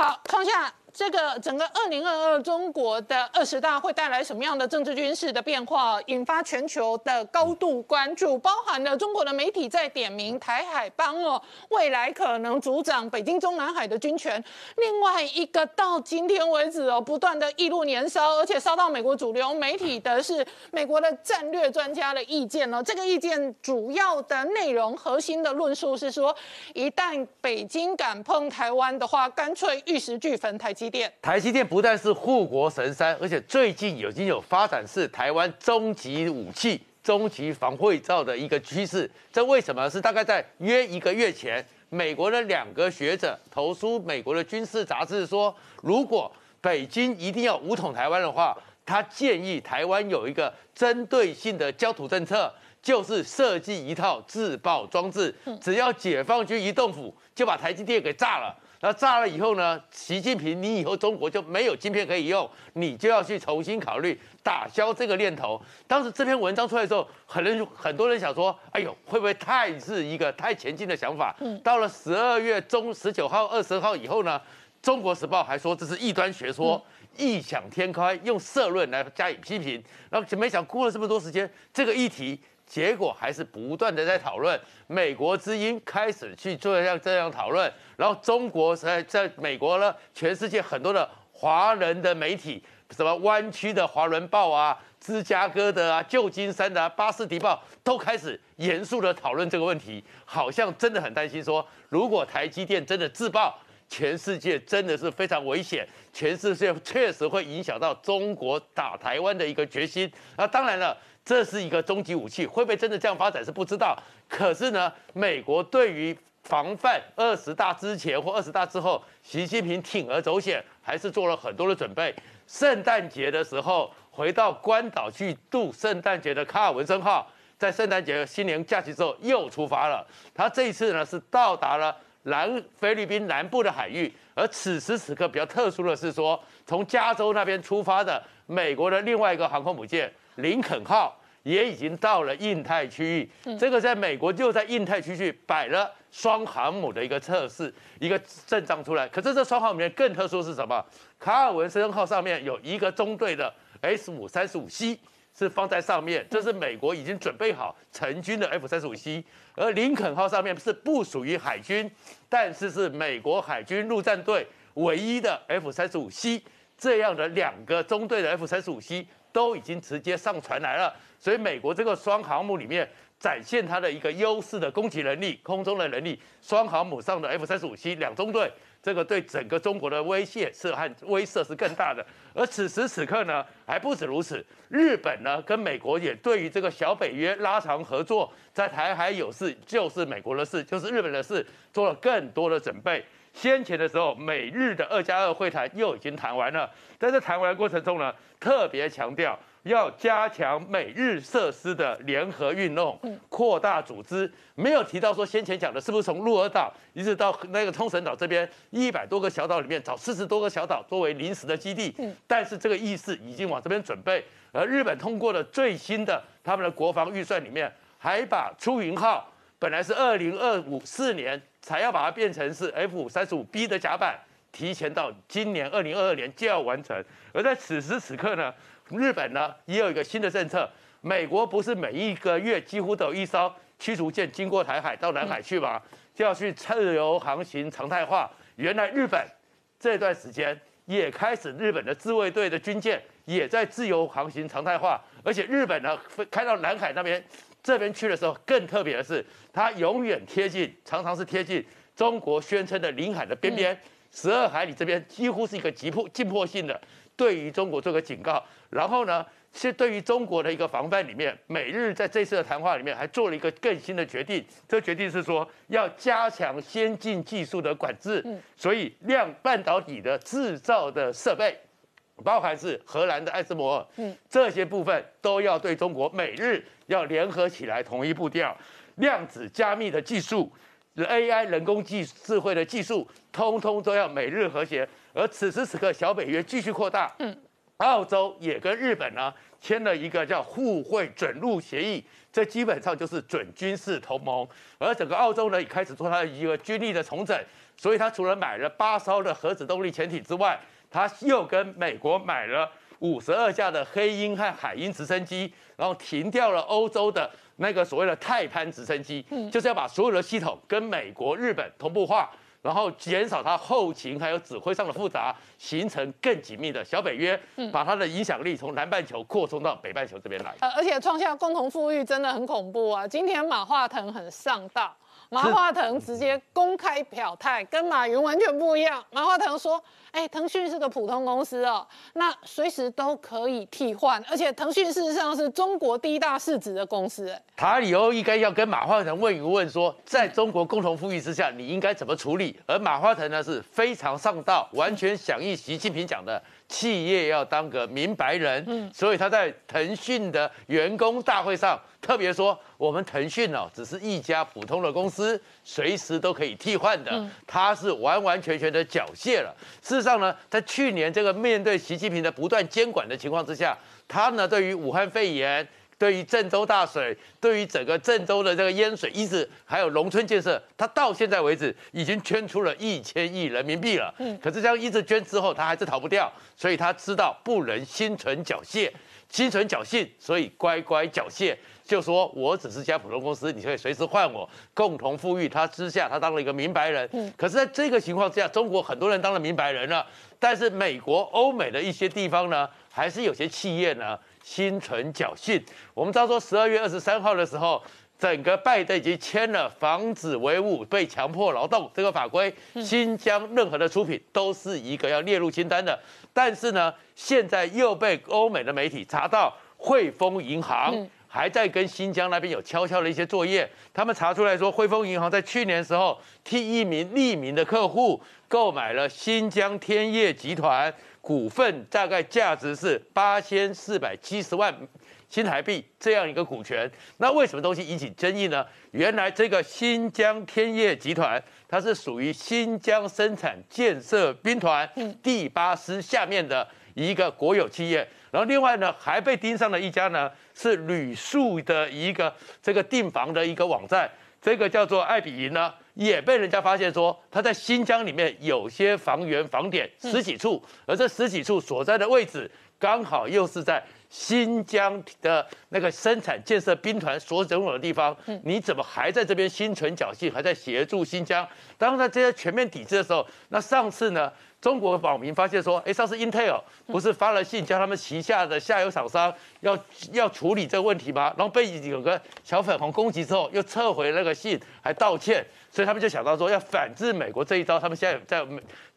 好，创下。这个整个二零二二中国的二十大会带来什么样的政治军事的变化，引发全球的高度关注，包含了中国的媒体在点名台海帮哦，未来可能主掌北京中南海的军权。另外一个到今天为止哦，不断的一路年烧，而且烧到美国主流媒体的是美国的战略专家的意见哦。这个意见主要的内容核心的论述是说，一旦北京敢碰台湾的话，干脆玉石俱焚台。台积电不但是护国神山，而且最近已经有发展是台湾终极武器、终极防卫罩的一个趋势。这为什么？是大概在约一个月前，美国的两个学者投书美国的军事杂志说，如果北京一定要武统台湾的话，他建议台湾有一个针对性的焦土政策，就是设计一套自爆装置，只要解放军一动府，就把台积电给炸了。那炸了以后呢？习近平，你以后中国就没有晶片可以用，你就要去重新考虑打消这个念头。当时这篇文章出来的时候，很多很多人想说：“哎呦，会不会太是一个太前进的想法？”嗯。到了十二月中十九号、二十号以后呢，《中国时报》还说这是异端学说，异想天开，用社论来加以批评。然后就没想过了这么多时间，这个议题。结果还是不断的在讨论，美国之音开始去做这样这样讨论，然后中国在在美国呢，全世界很多的华人的媒体，什么湾区的华人报啊、芝加哥的啊、旧金山的、巴士迪报，都开始严肃的讨论这个问题，好像真的很担心说，如果台积电真的自爆，全世界真的是非常危险，全世界确实会影响到中国打台湾的一个决心。那当然了。这是一个终极武器，会不会真的这样发展是不知道。可是呢，美国对于防范二十大之前或二十大之后，习近平铤而走险，还是做了很多的准备。圣诞节的时候回到关岛去度圣诞节的卡尔文森号，在圣诞节新年假期之后又出发了。他这一次呢是到达了南菲律宾南部的海域，而此时此刻比较特殊的是说，从加州那边出发的美国的另外一个航空母舰林肯号。也已经到了印太区域，这个在美国就在印太区域摆了双航母的一个测试，一个阵仗出来。可是这双航母里面更特殊是什么？卡尔文森号上面有一个中队的 S 五三十五 C 是放在上面，这是美国已经准备好成军的 F 三十五 C。而林肯号上面是不属于海军，但是是美国海军陆战队唯一的 F 三十五 C 这样的两个中队的 F 三十五 C。都已经直接上船来了，所以美国这个双航母里面展现它的一个优势的攻击能力、空中的能力。双航母上的 F 三十五 C 两中队，这个对整个中国的威胁是和威慑是更大的。而此时此刻呢，还不止如此，日本呢跟美国也对于这个小北约拉长合作，在台海有事就是美国的事，就是日本的事，做了更多的准备。先前的时候，美日的二加二会谈又已经谈完了，在这谈完的过程中呢，特别强调要加强美日设施的联合运用，扩大组织，没有提到说先前讲的是不是从鹿儿岛一直到那个冲绳岛这边一百多个小岛里面找四十多个小岛作为临时的基地，但是这个意思已经往这边准备，而日本通过了最新的他们的国防预算里面，还把出云号本来是二零二五四年。才要把它变成是 F 三十五 B 的甲板，提前到今年二零二二年就要完成。而在此时此刻呢，日本呢也有一个新的政策。美国不是每一个月几乎都有一艘驱逐舰经过台海到南海去吗？就要去自由航行常态化。原来日本这段时间也开始，日本的自卫队的军舰也在自由航行常态化，而且日本呢开到南海那边。这边去的时候更特别的是，它永远贴近，常常是贴近中国宣称的领海的边边，十二海里这边几乎是一个急迫、紧迫性的，对于中国做个警告。然后呢，是对于中国的一个防范里面，美日在这次的谈话里面还做了一个更新的决定，这决定是说要加强先进技术的管制，所以量半导体的制造的设备。包含是荷兰的艾斯摩尔，嗯，这些部分都要对中国每日要联合起来，同一步调。量子加密的技术，AI 人工技智慧的技术，通通都要美日和谐。而此时此刻，小北约继续扩大，嗯，澳洲也跟日本呢签了一个叫互惠准入协议，这基本上就是准军事同盟。而整个澳洲呢也开始做它的一个军力的重整。所以它除了买了八艘的核子动力潜艇之外，它又跟美国买了五十二架的黑鹰和海鹰直升机，然后停掉了欧洲的那个所谓的泰潘直升机，就是要把所有的系统跟美国、日本同步化。然后减少它后勤还有指挥上的复杂，形成更紧密的小北约，把它的影响力从南半球扩充到北半球这边来。呃，而且创下共同富裕真的很恐怖啊！今天马化腾很上道。马化腾直接公开表态，跟马云完全不一样。马化腾说：“哎，腾讯是个普通公司哦，那随时都可以替换，而且腾讯事实上是中国第一大市值的公司。”哎，他以后应该要跟马化腾问一问，说在中国共同富裕之下，你应该怎么处理？而马化腾呢是非常上道，完全响应习近平讲的。企业要当个明白人，嗯，所以他在腾讯的员工大会上特别说，我们腾讯哦，只是一家普通的公司，随时都可以替换的，他是完完全全的缴械了。事实上呢，在去年这个面对习近平的不断监管的情况之下，他呢对于武汉肺炎。对于郑州大水，对于整个郑州的这个淹水，一直还有农村建设，他到现在为止已经捐出了一千亿人民币了。嗯，可是这样一直捐之后，他还是逃不掉，所以他知道不能心存侥幸，心存侥幸，所以乖乖缴械，就说我只是家普通公司，你可以随时换我，共同富裕。他之下，他当了一个明白人。嗯，可是在这个情况之下，中国很多人当了明白人了，但是美国、欧美的一些地方呢，还是有些企业呢。心存侥幸。我们知道说，十二月二十三号的时候，整个拜登已经签了防止维吾被强迫劳动这个法规，新疆任何的出品都是一个要列入清单的。但是呢，现在又被欧美的媒体查到，汇丰银行还在跟新疆那边有悄悄的一些作业。他们查出来说，汇丰银行在去年时候替一名匿名的客户购买了新疆天业集团。股份大概价值是八千四百七十万新台币这样一个股权，那为什么东西引起争议呢？原来这个新疆天业集团，它是属于新疆生产建设兵团第八师下面的一个国有企业，然后另外呢还被盯上了一家呢是旅宿的一个这个订房的一个网站，这个叫做爱比营呢。也被人家发现说，他在新疆里面有些房源房点十几处，而这十几处所在的位置，刚好又是在新疆的那个生产建设兵团所拥有的地方。你怎么还在这边心存侥幸，还在协助新疆？当在这些全面抵制的时候，那上次呢？中国网民发现说，哎，上次 Intel 不是发了信叫他们旗下的下游厂商要要处理这个问题吗？然后被有个小粉红攻击之后，又撤回那个信，还道歉，所以他们就想到说要反制美国这一招。他们现在在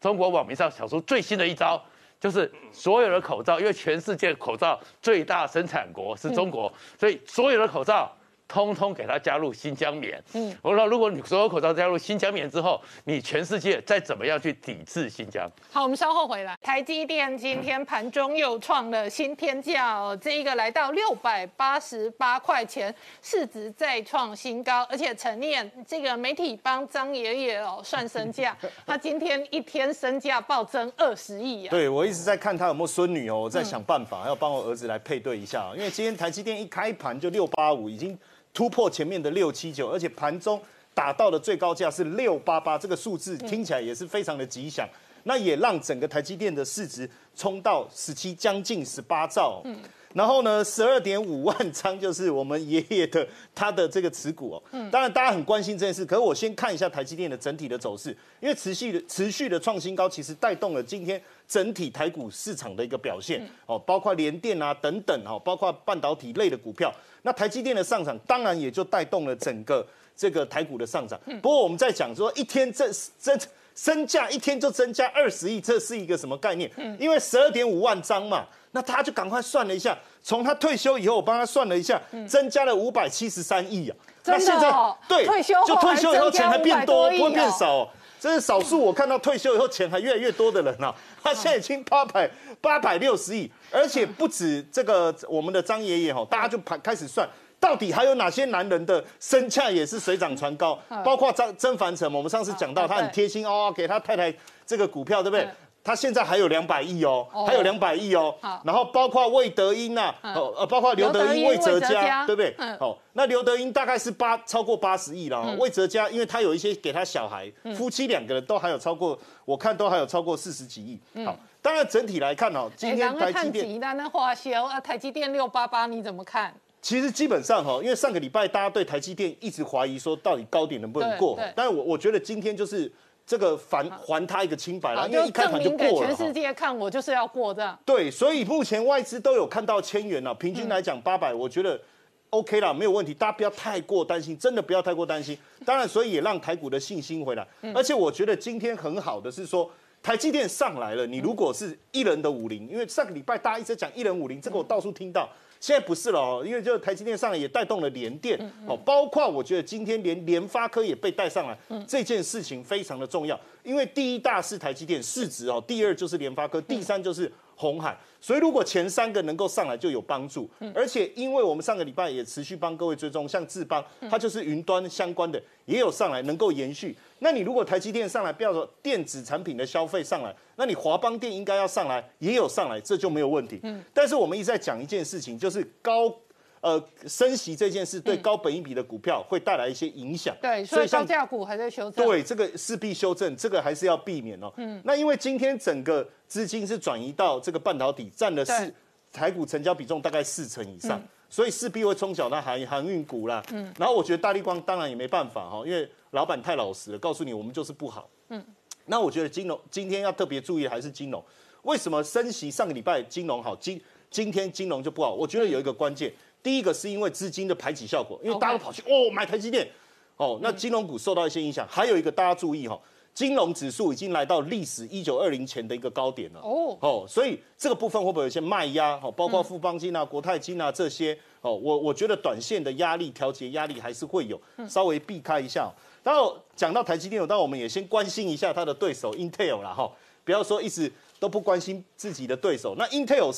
中国网民上想出最新的一招，就是所有的口罩，因为全世界口罩最大生产国是中国，所以所有的口罩。通通给他加入新疆棉。嗯，我说，如果你所有口罩加入新疆棉之后，你全世界再怎么样去抵制新疆？好，我们稍后回来。台积电今天盘中又创了新天价哦，这一个来到六百八十八块钱，市值再创新高，而且陈念这个媒体帮张爷爷哦算身价，他今天一天身价暴增二十亿啊。对，我一直在看他有没有孙女哦，我在想办法要帮我儿子来配对一下，因为今天台积电一开盘就六八五，已经。突破前面的六七九，而且盘中打到的最高价是六八八，这个数字听起来也是非常的吉祥。那也让整个台积电的市值冲到十七，将近十八兆。嗯，然后呢，十二点五万张就是我们爷爷的他的这个持股哦。嗯，当然大家很关心这件事，可是我先看一下台积电的整体的走势，因为持续的持续的创新高，其实带动了今天整体台股市场的一个表现哦，包括联电啊等等哦，包括半导体类的股票。那台积电的上涨，当然也就带动了整个这个台股的上涨。不过我们在讲说，一天增增身价一天就增加二十亿，这是一个什么概念？因为十二点五万张嘛，那他就赶快算了一下，从他退休以后，我帮他算了一下，增加了五百七十三亿啊。那现在对，退休就退休以后钱还变多，不会变少。这是少数我看到退休以后钱还越来越多的人啊。他现在已经八百八百六十亿。而且不止这个，我们的张爷爷哈，大家就盘开始算，到底还有哪些男人的身价也是水涨船高，包括张曾凡成，我们上次讲到他很贴心哦，给他太太这个股票，对不对？它现在还有两百亿哦，哦还有两百亿哦好。然后包括魏德英呐，哦呃，包括刘德英、魏哲魏哲家家，对不对嗯？哦，那刘德英大概是八超过八十亿了嗯哦。魏哲家，因为他有一些给他小孩，夫妻两个人都还有超过，我看都还有超过四十几亿。好，当然整体来看哦，今天台积电那花销啊，台积电六八八你怎么看？其实基本上哈，因为上个礼拜大家对台积电一直怀疑说到底高点能不能过但是我我觉得今天就是这个还还他一个清白了，因为一开证盘就过了哈世。界看，我就是要过这样。对，所以目前外资都有看到千元了，平均来讲八百，我觉得 OK 啦，没有问题，大家不要太过担心，真的不要太过担心。当然，所以也让台股的信心回来，而且我觉得今天很好的是说。台积电上来了，你如果是一人的五零，因为上个礼拜大家一直在讲一人五零，这个我到处听到，现在不是了哦，因为就台积电上来也带动了联电哦，包括我觉得今天连联发科也被带上来，这件事情非常的重要，因为第一大是台积电市值哦，第二就是联发科，第三就是红海，所以如果前三个能够上来就有帮助，而且因为我们上个礼拜也持续帮各位追踪，像智邦，它就是云端相关的也有上来能够延续。那你如果台积电上来，不要说电子产品的消费上来，那你华邦电应该要上来，也有上来，这就没有问题。但是我们一直在讲一件事情，就是高。呃，升息这件事对高本益比的股票会带来一些影响，对，所以像高价股还在修正。对，这个势必修正，这个还是要避免哦。嗯，那因为今天整个资金是转移到这个半导体，占了对四台股成交比重大概四成以上，所以势必会冲小那航航运股啦。嗯，然后我觉得大力光当然也没办法哈，因为老板太老实了，告诉你我们就是不好。嗯，那我觉得金融今天要特别注意还是金融，为什么升息上个礼拜金融好，今今天金融就不好？我觉得有一个关键，第一个是因为资金的排挤效果，因为大家都跑去哦买台积电。哦，那金融股受到一些影响，还有一个大家注意哈、金融指数已经来到历史一九二零前的一个高点了。哦，哦，所以这个部分会不会有一些卖压？哦，包括富邦金啊、国泰金啊这些，哦，我我觉得短线的压力调节压力还是会有，稍微避开一下、哦。然后讲到台积电，当然我们也先关心一下它的对手 Intel 啦，哈、不要说一直都不关心自己的对手。那 Intel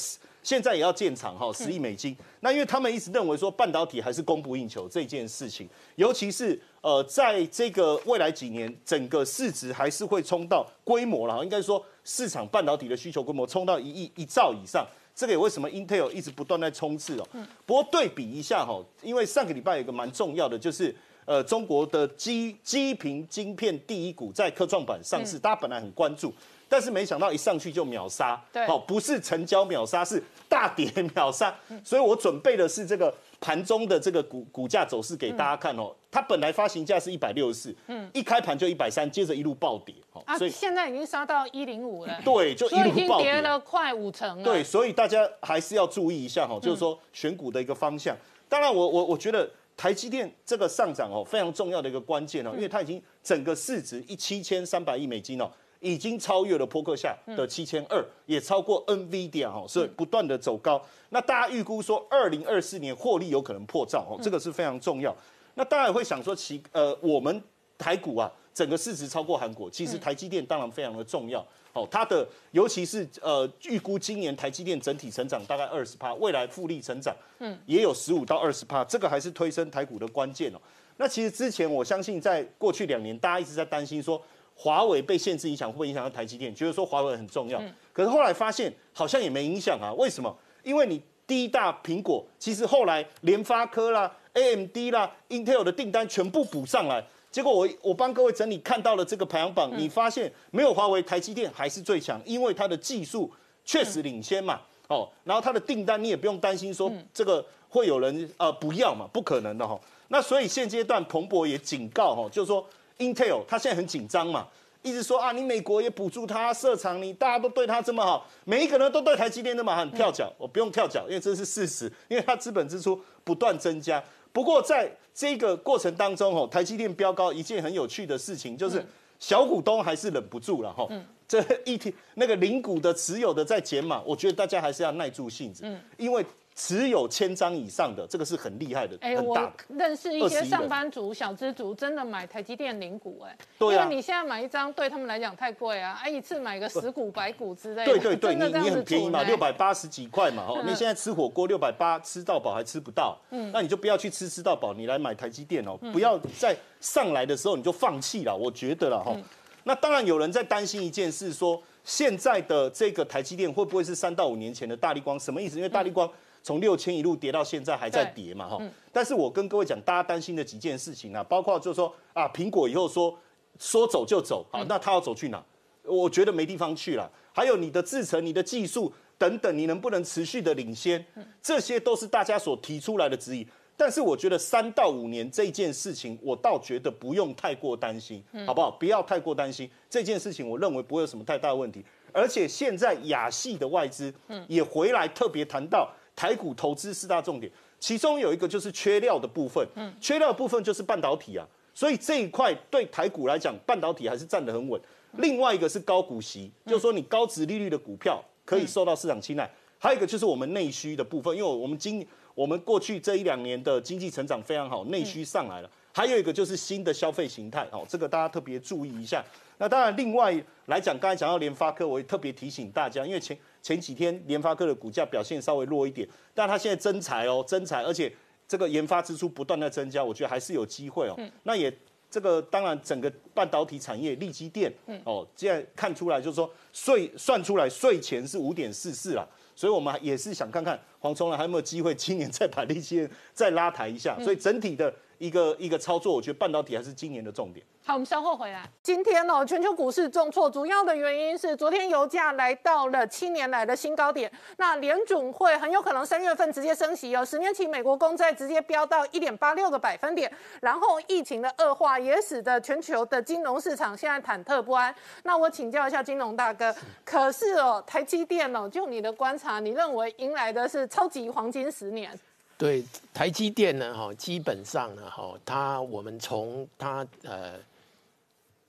现在也要建厂哈，十亿美金。那因为他们一直认为说半导体还是供不应求这件事情，尤其是呃，在这个未来几年，整个市值还是会冲到规模了哈，应该说市场半导体的需求规模冲到一亿一兆以上。这个也为什么 Intel 一直不断在冲刺哦。不过对比一下哈，因为上个礼拜有一个蛮重要的就是。呃，中国的基基频晶片第一股在科创板上市，大家本来很关注，但是没想到一上去就秒杀，对哦，不是成交秒杀，是大跌秒杀。所以我准备的是这个盘中的这个股股价走势给大家看哦。它本来发行价是一百六十四，嗯，一开盘就一百三，接着一路暴跌，哦，啊所，以现在已经杀到一零五了，对，就一路暴跌。跌了快五成了。对，，所以大家还是要注意一下哈，就是说选股的一个方向。当然我，我我觉得台积电这个上涨哦，非常重要的一个关键哦，因为它已经整个市值一七千三百亿美金哦，已经超越了波克夏的七千二，也超过 NVIDIA 哦，所以不断的走高。那大家预估说，二零二四年获利有可能破兆哦，这个是非常重要。那当然会想说，其呃，我们台股啊，整个市值超过韩国，其实台积电当然非常的重要。哦，它的尤其是呃，预估今年台积电整体成长大概二十趴，未来复利成长，嗯，也有十五到二十趴，这个还是推升台股的关键哦。那其实之前我相信，在过去两年，大家一直在担心说华为被限制影响会不会影响到台积电，觉得说华为很重要，可是后来发现好像也没影响啊。为什么？因为你第一大苹果，其实后来联发科啦、AMD 啦、Intel 的订单全部补上来。结果我我帮各位整理看到了这个排行榜，你发现没有华为，台积电还是最强，因为它的技术确实领先嘛。哦，然后它的订单你也不用担心说这个会有人呃不要嘛，不可能的哈、那所以现阶段彭博也警告哈、就是说 Intel 它现在很紧张嘛，一直说啊你美国也补助它设厂，你大家都对它这么好，每一个人都对台积电这么好，很跳脚，我不用跳脚，因为这是事实，因为它资本支出不断增加。不过在这个过程当中哦，台积电飙高一件很有趣的事情就是。小股东还是忍不住了哈，这一天那个零股的持有的在减码，我觉得大家还是要耐住性子，因为持有千张以上的这个是很厉害的，哎，我很大的。认识一些上班族、小资族，真的买台积电零股，哎，对啊因为你现在买一张对他们来讲太贵啊，哎，一次买个十股、百股之类的，对对对，你你很便宜嘛，六百八十几块嘛，哦，嗯你现在吃火锅六百八吃到饱还吃不到，嗯，那你就不要去吃吃到饱，你来买台积电哦，嗯不要在上来的时候你就放弃了，我觉得了哈。嗯那当然有人在担心一件事，说现在的这个台积电会不会是三到五年前的大力光？什么意思？因为大力光从六千一路跌到现在还在跌嘛，哈。但是我跟各位讲，大家担心的几件事情啊，包括就是说啊，苹果以后说说走就走，好，那他要走去哪？我觉得没地方去了。还有你的制程、你的技术等等，你能不能持续的领先？这些都是大家所提出来的质疑。但是我觉得三到五年这件事情，我倒觉得不用太过担心，好不好？不要太过担心这件事情，我认为不会有什么太大的问题。而且现在亚系的外资也回来特别谈到台股投资四大重点，其中有一个就是缺料的部分，嗯缺料的部分就是半导体啊。所以这一块对台股来讲，半导体还是站得很稳。另外一个是高股息，就是说你高值利率的股票可以受到市场青睐。还有一个就是我们内需的部分，因为我们今我们过去这一两年的经济成长非常好，内需上来了。还有一个就是新的消费形态，哦，这个大家特别注意一下。那当然，另外来讲，刚才讲到联发科，我也特别提醒大家，因为前前几天联发科的股价表现稍微弱一点，但它现在增财哦，增财，而且这个研发支出不断的增加，我觉得还是有机会哦。那也这个当然整个半导体产业利基电，哦，现在看出来就是说税算出来税前是五点四四了。所以我们也是想看看黄崇仁还有没有机会今年再把利基电再拉抬一下。所以整体的一个一个操作，我觉得半导体还是今年的重点。好，我们稍后回来。今天哦，全球股市重挫，主要的原因是昨天油价来到了七年来的新高点。那联准会很有可能三月份直接升息哦，十年期美国公债直接飙到一点八六个百分点。然后疫情的恶化也使得全球的金融市场现在忐忑不安。那我请教一下金融大哥，可是哦，台积电哦，就你的观察，你认为迎来的是超级黄金十年？对，台积电呢，哈，基本上呢，哈，它我们从它呃。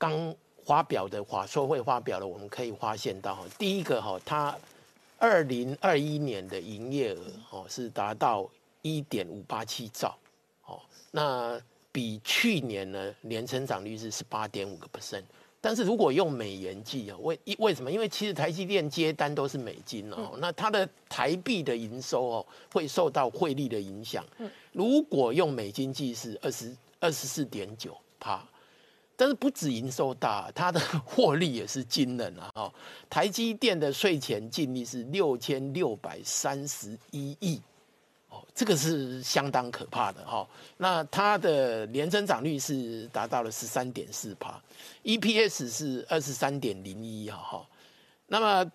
刚发表的华硕会发表了，我们可以发现到哈，第一个哈，它二零二一年的营业额哦是达到一点五八七兆，哦，那比去年呢年成长率是十八点五个 percent，但是如果用美元计啊，为为什么？因为其实台积电接单都是美金哦，那它的台币的营收哦会受到汇率的影响，如果用美金计是二十二十四点九帕。但是不止营收大，它的获利也是惊人啊！哦，台积电的税前净利是六千六百三十一亿，哦，这个是相当可怕的哈。那它的年增长率是达到了十三点四帕，EPS 是二十三点零一哈哈。那么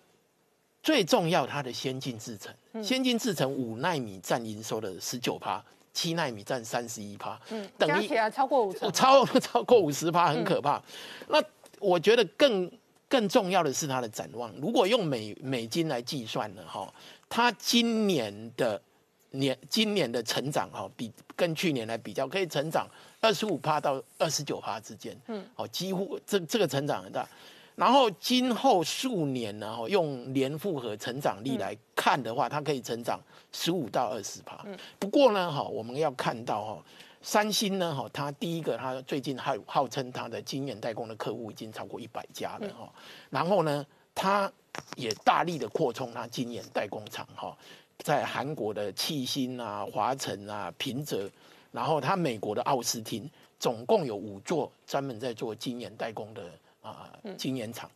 最重要，它的先进制程，先进制程五纳米占营收的十九帕。七纳米占三十一趴，嗯，加起来超过五十，超 超过五十趴，很可怕。那我觉得更更重要的是它的展望。如果用美美金来计算呢，哈，它今年的年今年的成长哈，比跟去年来比较，可以成长二十五趴到二十九趴之间，嗯，哦，几乎这这个成长很大。然后今后数年呢，哈，用年复合成长率来看的话，它可以成长十五到二十趴。不过呢，哈，我们要看到哈，三星呢，哈，它第一个，它最近号号称它的晶圆代工的客户已经超过一百家了，哈。然后呢，它也大力的扩充它晶圆代工厂，哈，在韩国的七星啊、华晨啊、平泽，然后他美国的奥斯汀，总共有五座专门在做晶圆代工的。啊，晶圆厂。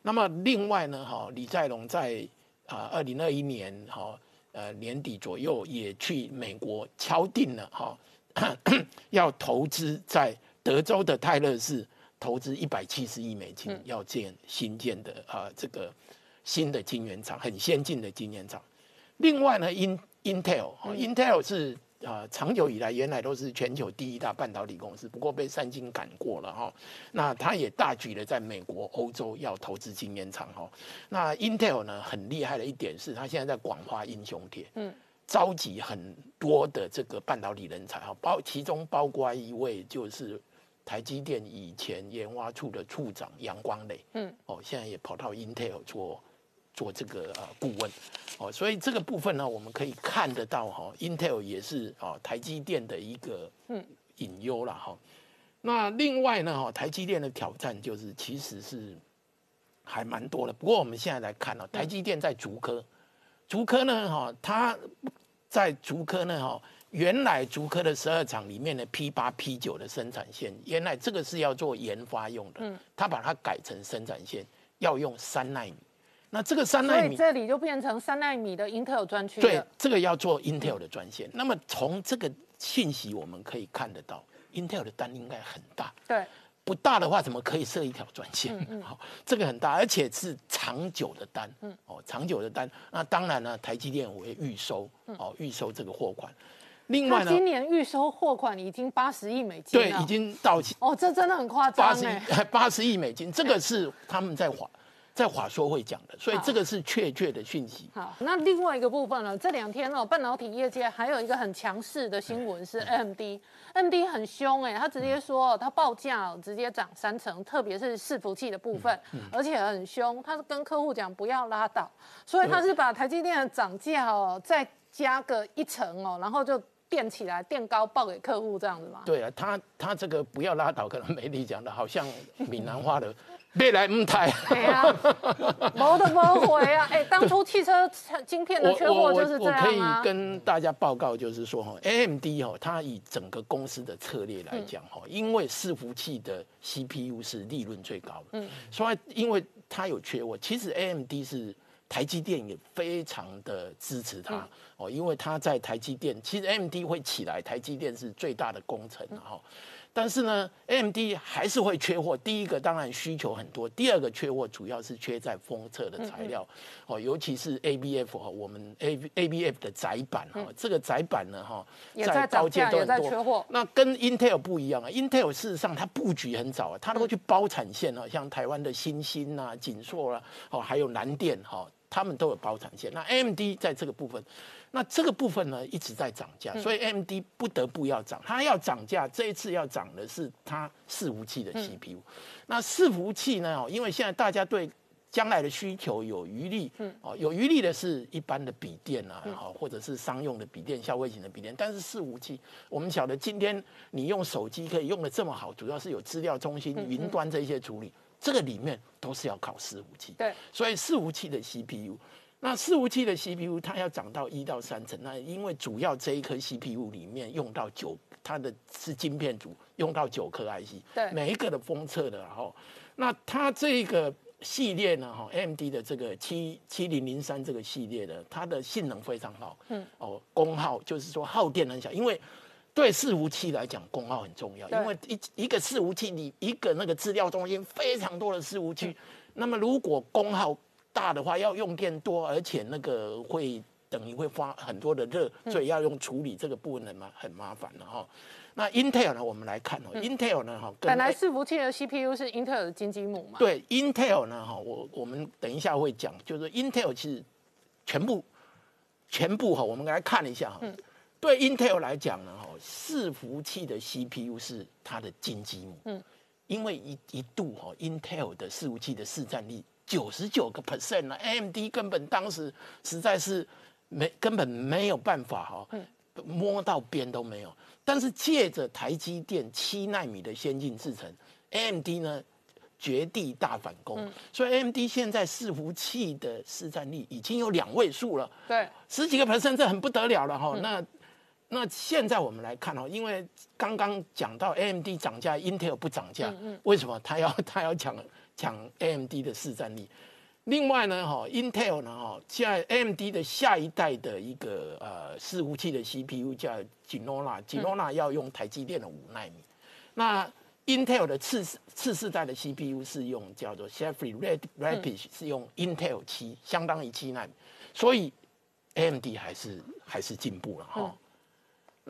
那么另外呢，哈，李在龙在啊二零二一年哈呃年底左右也去美国敲定了哈，要投资在德州的泰勒市投资一百七十亿美金，要建新建的啊这个新的晶圆厂，很先进的晶圆厂。另外呢，In Intel，Intel 是。啊，长久以来原来都是全球第一大半导体公司，不过被三星赶过了哈。那他也大举的在美国、欧洲要投资晶圆厂哈。那 Intel 呢，很厉害的一点是，他现在在广发英雄帖，嗯，召集很多的这个半导体人才哈，包其中包括一位就是台积电以前研发处的处长杨光磊，嗯，哦，现在也跑到 Intel 做。做这个呃顾问，哦，所以这个部分呢，我们可以看得到哈，Intel 也是啊台积电的一个嗯隐忧了哈。那另外呢哈，台积电的挑战就是其实是还蛮多的。不过我们现在来看呢，台积电在竹科，竹科呢哈，它在竹科呢哈，原来竹科的十二厂里面的 P 八 P 九的生产线，原来这个是要做研发用的，嗯，它把它改成生产线，要用三纳米。那这个三纳米，这里就变成三纳米的 Intel 专区对了。，这个要做 Intel 的专线。那么从这个信息我们可以看得到，Intel 的单应该很大。对，不大的话，怎么可以设一条专线？嗯好、这个很大，而且是长久的单。嗯，哦，长久的单。那当然呢，台积电我会预收，哦，预收这个货款。另外呢，今年预收货款已经八十亿美金了，对，已经到期哦，这真的很夸张八十哎。亿八十亿美金，这个是他们在华在华说会讲的，所以好这个是确切的讯息。好，那另外一个部分呢？这两天哦，半导体业界还有一个很强势的新闻是 AMD，AMD 很凶哎，他直接说他报价哦直接涨三成，特别是伺服器的部分，而且很凶，他是跟客户讲不要拉倒，所以他是把台积电的涨价哦再加个一成哦，然后就垫起来，垫高报给客户这样子嘛。对啊，他他这个不要拉倒，可能媒体讲的好像闽南话的别来唔台。对啊，没得不回啊！哎，当初汽车晶片的缺货就是这我可以。跟大家报告，就是说哈，AMD 哈，它以整个公司的策略来讲哈，因为伺服器的 CPU 是利润最高的，嗯，所以因为它有缺货，其实 AMD 是。台积电也非常的支持它哦，因为它在台积电，其实 AMD 会起来，台积电是最大的工程哈。但是呢，AMD 还是会缺货。第一个当然需求很多，第二个缺货主要是缺在封测的材料哦，尤其是 ABF 哈，我们 A ABF 的窄板哈，这个窄板呢哈，也在涨价，也在缺货。那跟 Intel 不一样啊，Intel 事实上它布局很早啊，它都会去包产线啊，像台湾的新兴啊、锦硕啊，哦，还有南电哈。他们都有包产线，那 AMD 在这个部分，那这个部分呢一直在涨价，所以 AMD 不得不要涨，它要涨价，这一次要涨的是它伺服器的 CPU，、那伺服器呢，哦，因为现在大家对将来的需求有余力，嗯，哦，有余力的是一般的笔电啊，好、或者是商用的笔电、消费型的笔电，但是伺服器，我们晓得今天你用手机可以用的这么好，主要是有资料中心、云端这些处理，这个里面都是要靠伺服器，对，所以伺服器的 CPU。那伺服器的 CPU 它要涨到一到三成，那因为主要这一颗 CPU 里面用到九，它的是晶片组用到九颗 IC，对。每一个的封测的哈，那它这个系列呢哈，AMD 的这个七七零零三这个系列的，它的性能非常好，嗯，哦，功耗就是说耗电很小，因为对伺服器来讲功耗很重要，因为一一个伺服器你一个那个资料中心非常多的伺服器，那么如果功耗大的话，要用电多，而且那个会等于会发很多的热，所以要用处理这个部分很麻很麻烦了哈。那 Intel 呢，我们来看哦、i n t e l 呢哈，跟本来伺服器的 CPU 是 Intel 的金鸡母嘛？对 Intel 呢哈，我我们等一下会讲，就是 Intel 其实全部全部哈，我们来看一下哈。对 Intel 来讲呢哈，伺服器的 CPU 是它的金鸡母，嗯，因为一一度哈，Intel 的伺服器的市占率九十九个 percent 呢，AMD 根本当时实在是没根本没有办法哈，摸到边都没有。但是借着台积电七纳米的先进制程，AMD 呢绝地大反攻，所以 AMD 现在伺服器的市占率已经有两位数了。对，十几个 percent，这很不得了了哈。那那现在我们来看哦，因为刚刚讲到 AMD 涨价，Intel 不涨价，为什么他要 他要抢抢 AMD 的市占力？另外呢，哈，Intel 呢，哈，现在 AMD 的下一代的一个呃伺服器的 CPU 叫 Genoa，Genoa 要用台积电的五纳米，那 Intel 的次次世代的 CPU 是用叫做 Sheffield Red Rapid 是用 Intel 七，相当于七纳米，所以 AMD 还是还是进步了哈。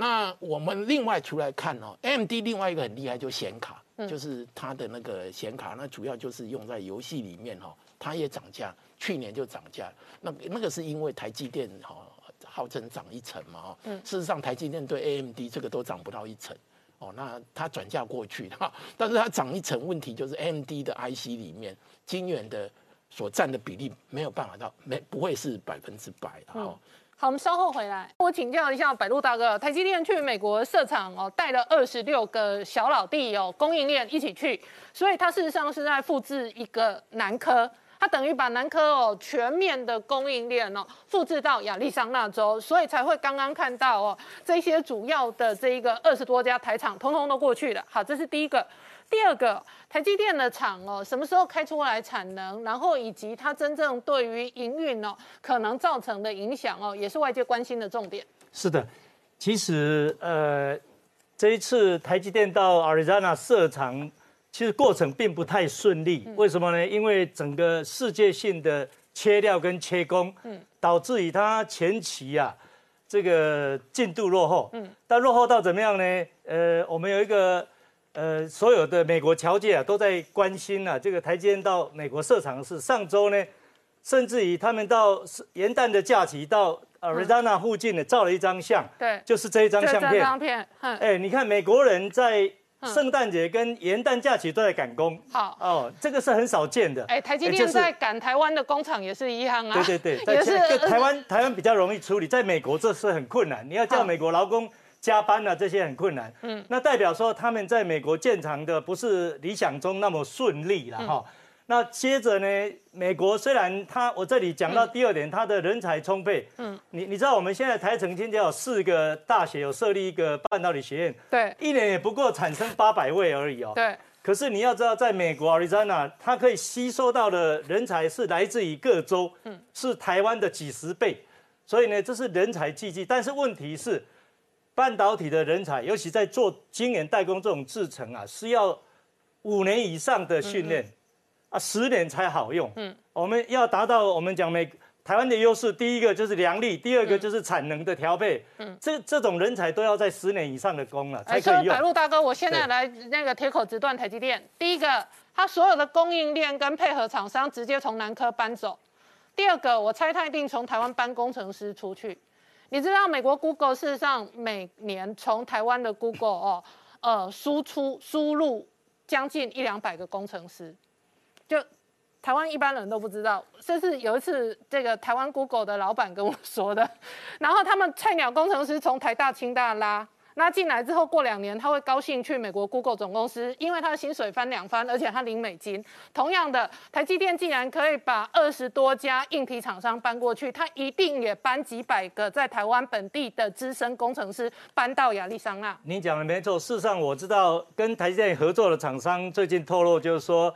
那我们另外出来看哦，AMD 另外一个很厉害就显卡，就是它的那个显卡，那主要就是用在游戏里面哦，它也涨价，去年就涨价，那那个是因为台积电哈号称涨一成嘛哈，事实上台积电对 AMD 这个都涨不到一成。哦，那它转嫁过去哈，但是它涨一层，问题就是 AMD 的 IC 里面晶圆的所占的比例没有办法到，没不会是百分之百的哈。好，我们稍后回来。我请教一下百度大哥，台积电去美国设厂哦，带了二十六个小老弟哦，供应链一起去，所以它事实上是在复制一个南科。它等于把南科哦全面的供应链哦复制到亚利桑那州，所以才会刚刚看到哦这些主要的这一个二十多家台厂通通都过去了。好，这是第一个。第二个，台积电的厂哦，什么时候开出来产能，然后以及它真正对于营运哦可能造成的影响哦，也是外界关心的重点。是的，其实呃，这一次台积电到 Arizona 设厂，其实过程并不太顺利。为什么呢？因为整个世界性的切料跟切工，嗯，导致于它前期啊，这个进度落后，嗯，但落后到怎么样呢？呃，我们有一个。呃，所有的美国侨界啊，都在关心啊，这个台积电到美国设厂是上周呢，甚至于他们到元旦的假期到 Arizona 附近呢，照了一张相，对，就是这一张相片。相片，哎，你看美国人在圣诞节跟元旦假期都在赶工，好。哦，这个是很少见的。哎，台积电在赶台湾的工厂也是一样啊，对对对，也是台湾台湾比较容易处理，在美国这是很困难，你要叫美国劳工。加班啊，这些很困难。嗯，那代表说他们在美国建厂的不是理想中那么顺利了哈。那接着呢，美国虽然他我这里讲到第二点，他的人才充沛。嗯，你你知道我们现在台城今天有四个大学有设立一个半导体学院，对，一年也不过产生八百位而已哦。对。可是你要知道，在美国 Arizona，它可以吸收到的人才是来自于各州，嗯，是台湾的几十倍。所以呢，这是人才济济。但是问题是。半导体的人才，尤其在做晶圆代工这种制程啊，是要五年以上的训练啊，十年才好用。嗯，我们要达到我们讲美台湾的优势，第一个就是良率，第二个就是产能的调配。嗯，这这种人才都要在十年以上的工了才可以用。百路大哥，我现在来那个铁口直断台积电。第一个，他所有的供应链跟配合厂商直接从南科搬走；第二个，我猜他一定从台湾搬工程师出去。你知道美国 Google 事实上每年从台湾的 Google 哦，呃，输出输入将近一两百个工程师，就台湾一般人都不知道。这是有一次这个台湾 Google 的老板跟我说的，然后他们菜鸟工程师从台大、清大拉。那进来之后，过两年他会高兴去美国 Google 总公司，因为他的薪水翻两番，而且他领美金。同样的，台积电既然可以把二十多家硬体厂商搬过去，他一定也搬几百个在台湾本地的资深工程师搬到亚利桑那。你讲的没错，事实上我知道跟台积电合作的厂商最近透露，就是说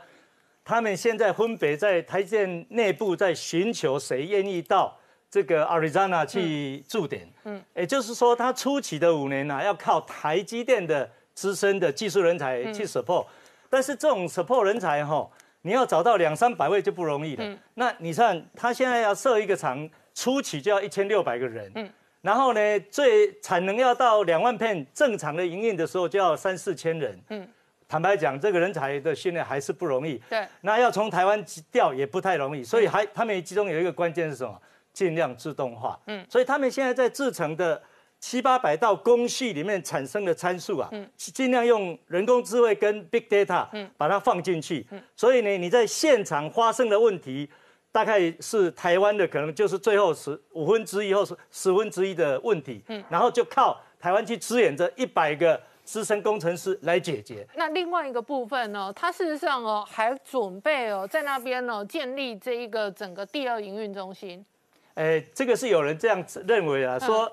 他们现在分别在台积电内部在寻求谁愿意到。这个 Arizona 去驻点，嗯，也就是说，他初期的五年呢，要靠台积电的资深的技术人才去 support，但是这种 support 人才哈，你要找到两三百位就不容易了。嗯。那你看，他现在要设一个厂，初期就要一千六百个人，嗯，然后呢，最产能要到两万片，正常的营运的时候就要三四千人，嗯，坦白讲，这个人才的训练还是不容易。对，那要从台湾调也不太容易，所以还他们其中有一个关键是什么？尽量自动化，嗯，所以他们现在在制成的七八百道工序里面产生的参数啊，嗯，尽量用人工智慧跟 big data，嗯，把它放进去，嗯，所以呢，你在现场发生的问题，大概是台湾的可能就是最后十五分之一或是十分之一的问题，嗯，然后就靠台湾去支援这一百个资深工程师来解决。那另外一个部分呢，它事实上哦还准备哦在那边呢建立这一个整个第二营运中心。哎，这个是有人这样认为啊，说，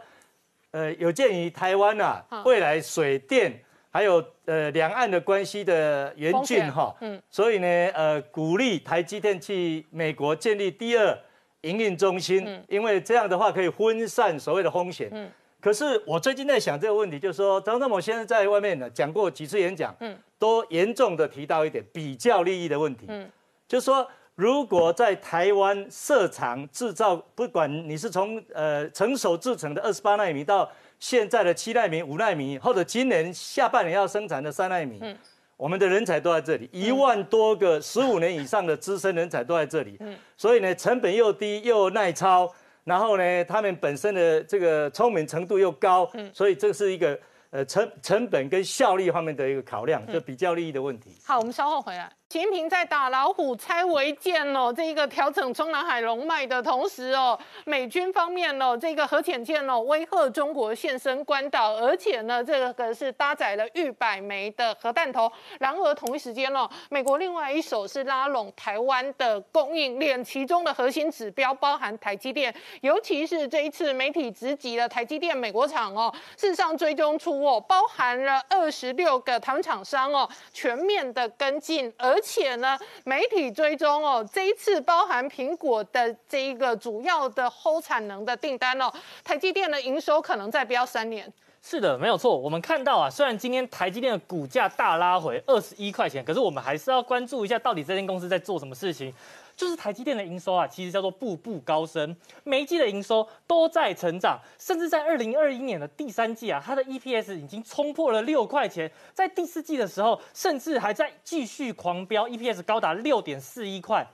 呃，有鉴于台湾啊未来水电还有呃两岸的关系的严峻哈，嗯，所以呢，呃，鼓励台积电去美国建立第二营运中心，嗯，因为这样的话可以分散所谓的风险，嗯，可是我最近在想这个问题，就是说张忠谋先生在外面呢讲过几次演讲，嗯，都严重的提到一点比较利益的问题，嗯，就是说。如果在台湾设厂制造，不管你是从呃成熟制成的二十八纳米到现在的七纳米、五纳米，或者今年下半年要生产的三纳米，嗯，我们的人才都在这里，一万多个十五年以上的资深人才都在这里，嗯，所以呢，成本又低又耐操，然后呢，他们本身的这个聪明程度又高，嗯，所以这是一个呃成成本跟效率方面的一个考量，就比较利益的问题。好，我们稍后回来。习近平在打老虎、拆违建哦，这个调整中南海龙脉的同时哦，美军方面哦，这个核潜舰哦，威吓中国现身关岛，而且呢，这个是搭载了逾百枚的核弹头。然而同一时间哦，美国另外一手是拉拢台湾的供应链，其中的核心指标包含台积电，尤其是这一次媒体直击了台积电美国厂哦，事实上追踪出哦，包含了二十六个台湾厂商哦，全面的跟进，而而且呢，媒体追踪哦，这一次包含苹果的这一个主要的后产能的订单哦，台积电的营收可能再飙三年。是的，没有错。我们看到啊，虽然今天台积电的股价大拉回二十一块钱，可是我们还是要关注一下，到底这间公司在做什么事情。就是台积电的营收啊，其实叫做步步高升，每一季的营收都在成长，甚至在二零二一年的第三季啊，它的 EPS 已经冲破了六块钱，在第四季的时候，甚至还在继续狂飙，EPS 高达六点四一块。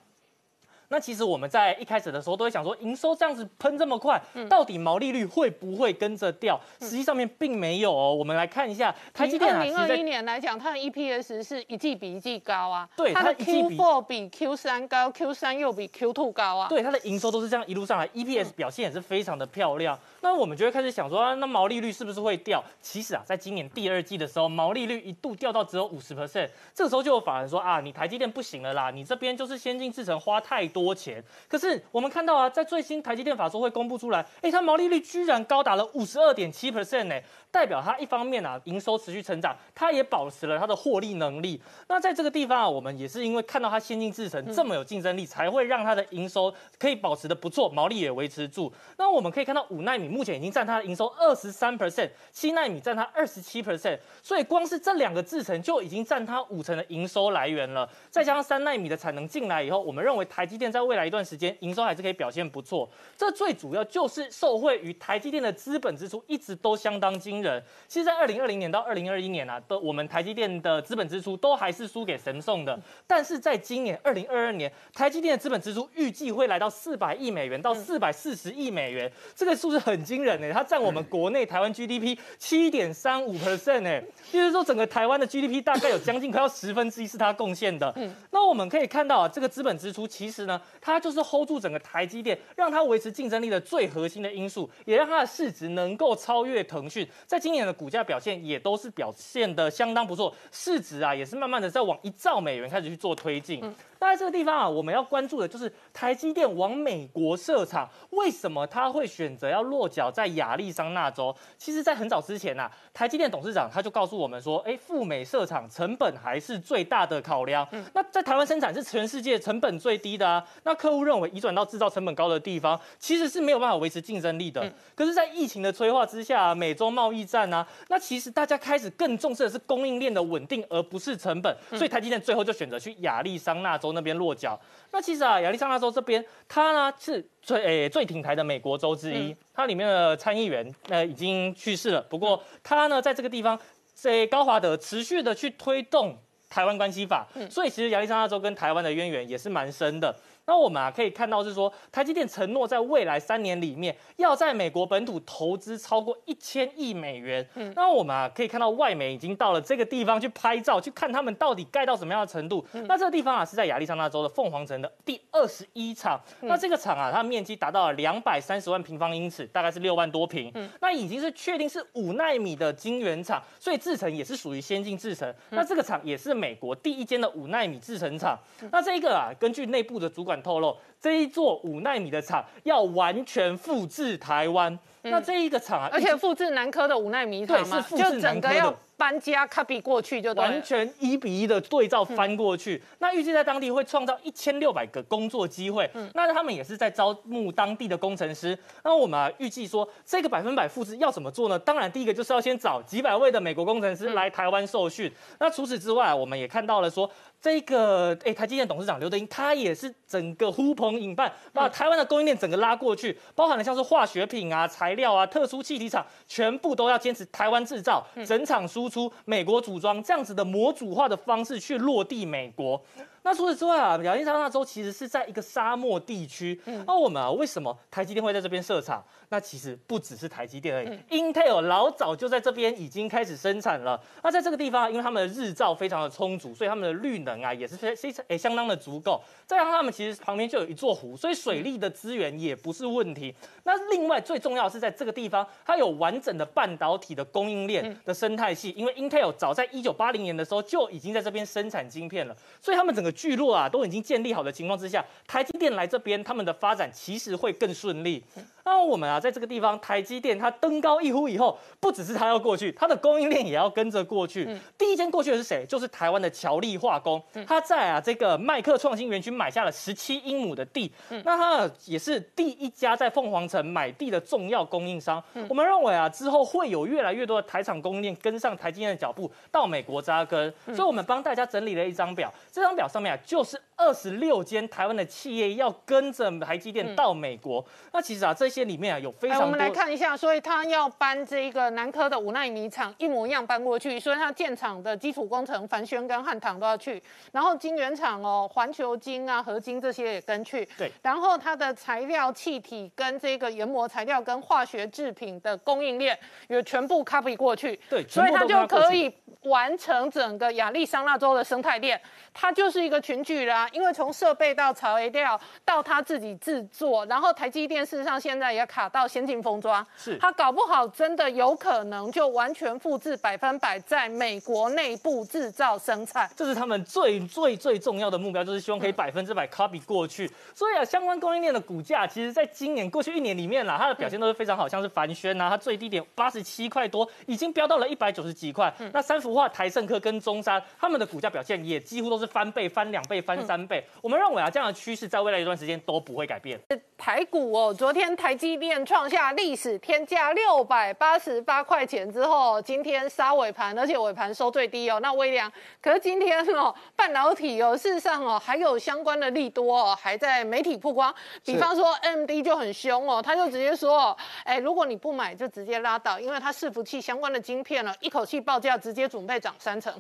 那其实我们在一开始的时候都会想说，营收这样子喷这么快，到底毛利率会不会跟着掉？实际上面并没有哦。我们来看一下台积电二零二一年来讲，它的 EPS 是一季比一季高啊。对，它的 Q4 比 Q 三高，Q 三又比 Q two 高啊。对，它的营收都是这样一路上来，EPS 表现也是非常的漂亮。那我们就会开始想说，那毛利率是不是会掉？其实啊，在今年第二季的时候，毛利率一度掉到只有五十 percent，这个时候就有法人说啊，你台积电不行了啦，你这边就是先进制程花太多钱。可是我们看到啊，在最新台积电法说会公布出来，哎，它毛利率居然高达了五十二点七 percent 呢，代表它一方面啊，营收持续成长，它也保持了它的获利能力。那在这个地方啊，我们也是因为看到它先进制程这么有竞争力，才会让它的营收可以保持的不错，毛利也维持住。那我们可以看到五纳米目前已经占它的营收二十三 percent，七纳米占它二十七 percent，所以光是这两个制程就已经占它五成的营收来源了。再加上三纳米的产能进来以后，我们认为台积电在未来一段时间营收还是可以表现不错。这最主要就是受惠于台积电的资本支出一直都相当惊人。其实，在二零二零年到二零二一年啊，的我们台积电的资本支出都还是输给神送的。但是在今年二零二二年，台积电的资本支出预计会来到四百亿美元到四百四十亿美元，这个数字很惊人呢。它占我们国内台湾 GDP 七点三五 percent 哎，就是说整个台湾的 GDP 大概有将近快要十分之一是它贡献的。嗯，那我们可以看到啊，这个资本支出其实呢，它就是 hold 住整个台积电，让它维持竞争力的最核心的因素，也让它的市值能够超越腾讯。在今年的股价表现也都是表现的相当不错，市值啊也是慢慢的在往一兆美元开始去做推进。那在这个地方啊，我们要关注的就是台积电往美国设厂，为什么他会选择要落脚在亚利桑那州？其实，在很早之前呐，台积电董事长他就告诉我们说，哎，赴美设厂成本还是最大的考量。那在台湾生产是全世界成本最低的啊。那客户认为移转到制造成本高的地方，其实是没有办法维持竞争力的。可是，在疫情的催化之下，美洲贸易战啊，那其实大家开始更重视的是供应链的稳定，而不是成本。所以台积电最后就选择去亚利桑那州那边落脚。那其实啊，亚利桑那州这边，它呢是最诶最挺台的美国州之一。它里面的参议员呃已经去世了，不过他呢在这个地方，在高华德持续的去推动台湾关系法，所以其实亚利桑那州跟台湾的渊源也是蛮深的。那我们啊可以看到是说，台积电承诺在未来三年里面要在美国本土投资超过一千亿美元。嗯，那我们啊可以看到外媒已经到了这个地方去拍照，去看他们到底盖到什么样的程度。那这个地方啊是在亚利桑那州的凤凰城的第二十一厂。那这个厂啊，它的面积达到了两百三十万平方英尺，大概是六万多平。嗯，那已经是确定是五纳米的晶圆厂，所以制程也是属于先进制程。那这个厂也是美国第一间的五纳米制程厂。那这一个啊，根据内部的主管。透露这一座五纳米的厂要完全复制台湾，那这一个厂啊，而且复制南科的五纳米厂嘛，就整个要搬家 copy 过去就完全一比一的对照翻过去。那预计在当地会创造一千六百个工作机会，那他们也是在招募当地的工程师。那我们啊预计说这个百分百复制要怎么做呢？当然第一个就是要先找几百位的美国工程师来台湾受训。那除此之外，我们也看到了说。这个诶，台积电董事长刘德英，他也是整个呼朋引伴，把台湾的供应链整个拉过去，包含了像是化学品啊、材料啊、特殊气体厂，全部都要坚持台湾制造，整厂输出，美国组装，这样子的模组化的方式去落地美国。那除此之外啊，亚利桑那州其实是在一个沙漠地区。那我们啊，为什么台积电会在这边设厂？那其实不只是台积电而已，Intel 老早就在这边已经开始生产了。那在这个地方，啊因为他们的日照非常的充足，所以他们的绿能啊也是非非常诶相当的足够。再加上他们其实旁边就有一座湖，所以水利的资源也不是问题。那另外最重要的是在这个地方，它有完整的半导体的供应链的生态系，因为 Intel 早在一九八零年的时候就已经在这边生产晶片了，所以他们整个聚落啊都已经建立好的情况之下，台积电来这边，他们的发展其实会更顺利。那我们啊，在这个地方，台积电它登高一呼以后，不只是它要过去，它的供应链也要跟着过去。第一间过去的是谁？就是台湾的乔力化工，它在啊这个麦克创新园区买下了十七英亩的地，那它也是第一家在凤凰城买地的重要供应商。我们认为啊，之后会有越来越多的台厂供应链跟上台积电的脚步，到美国扎根。所以我们帮大家整理了一张表，这张表上面啊，就是二十六间台湾的企业要跟着台积电到美国。那其实啊，这些。里面啊有非常多。我们来看一下，所以他要搬这一个南科的五纳米厂一模一样搬过去，所以他建厂的基础工程，凡轩跟汉唐都要去，然后晶圆厂哦，环球晶啊、合金这些也跟去。对。然后它的材料、气体跟这个研磨材料跟化学制品的供应链也全部 copy 过去。对。所以它就可以完成整个亚利桑那州的生态链，它就是一个群聚啦。因为从设备到材料到他自己制作，然后台积电事实上现在。也卡到先进封装，是他搞不好真的有可能就完全复制百分百在美国内部制造生产，这是他们最最最重要的目标，就是希望可以百分之百 copy 过去。所以啊，相关供应链的股价，其实在今年过去一年里面啦，它的表现都是非常好，像是凡轩啊，它最低点八十七块多，已经飙到了一百九十几块。那三幅画、台盛科跟中山，他们的股价表现也几乎都是翻倍、翻两倍、翻三倍。我们认为啊，这样的趋势在未来一段时间都不会改变。台股哦，昨天台。积电创下历史天价六百八十八块钱之后，今天杀尾盘，而且尾盘收最低哦。那微量，可是今天哦，半导体哦，事实上哦，还有相关的利多哦，还在媒体曝光。比方说，MD 就很凶哦，他就直接说，哎，如果你不买，就直接拉倒，因为它伺服器相关的晶片呢，一口气报价直接准备涨三成。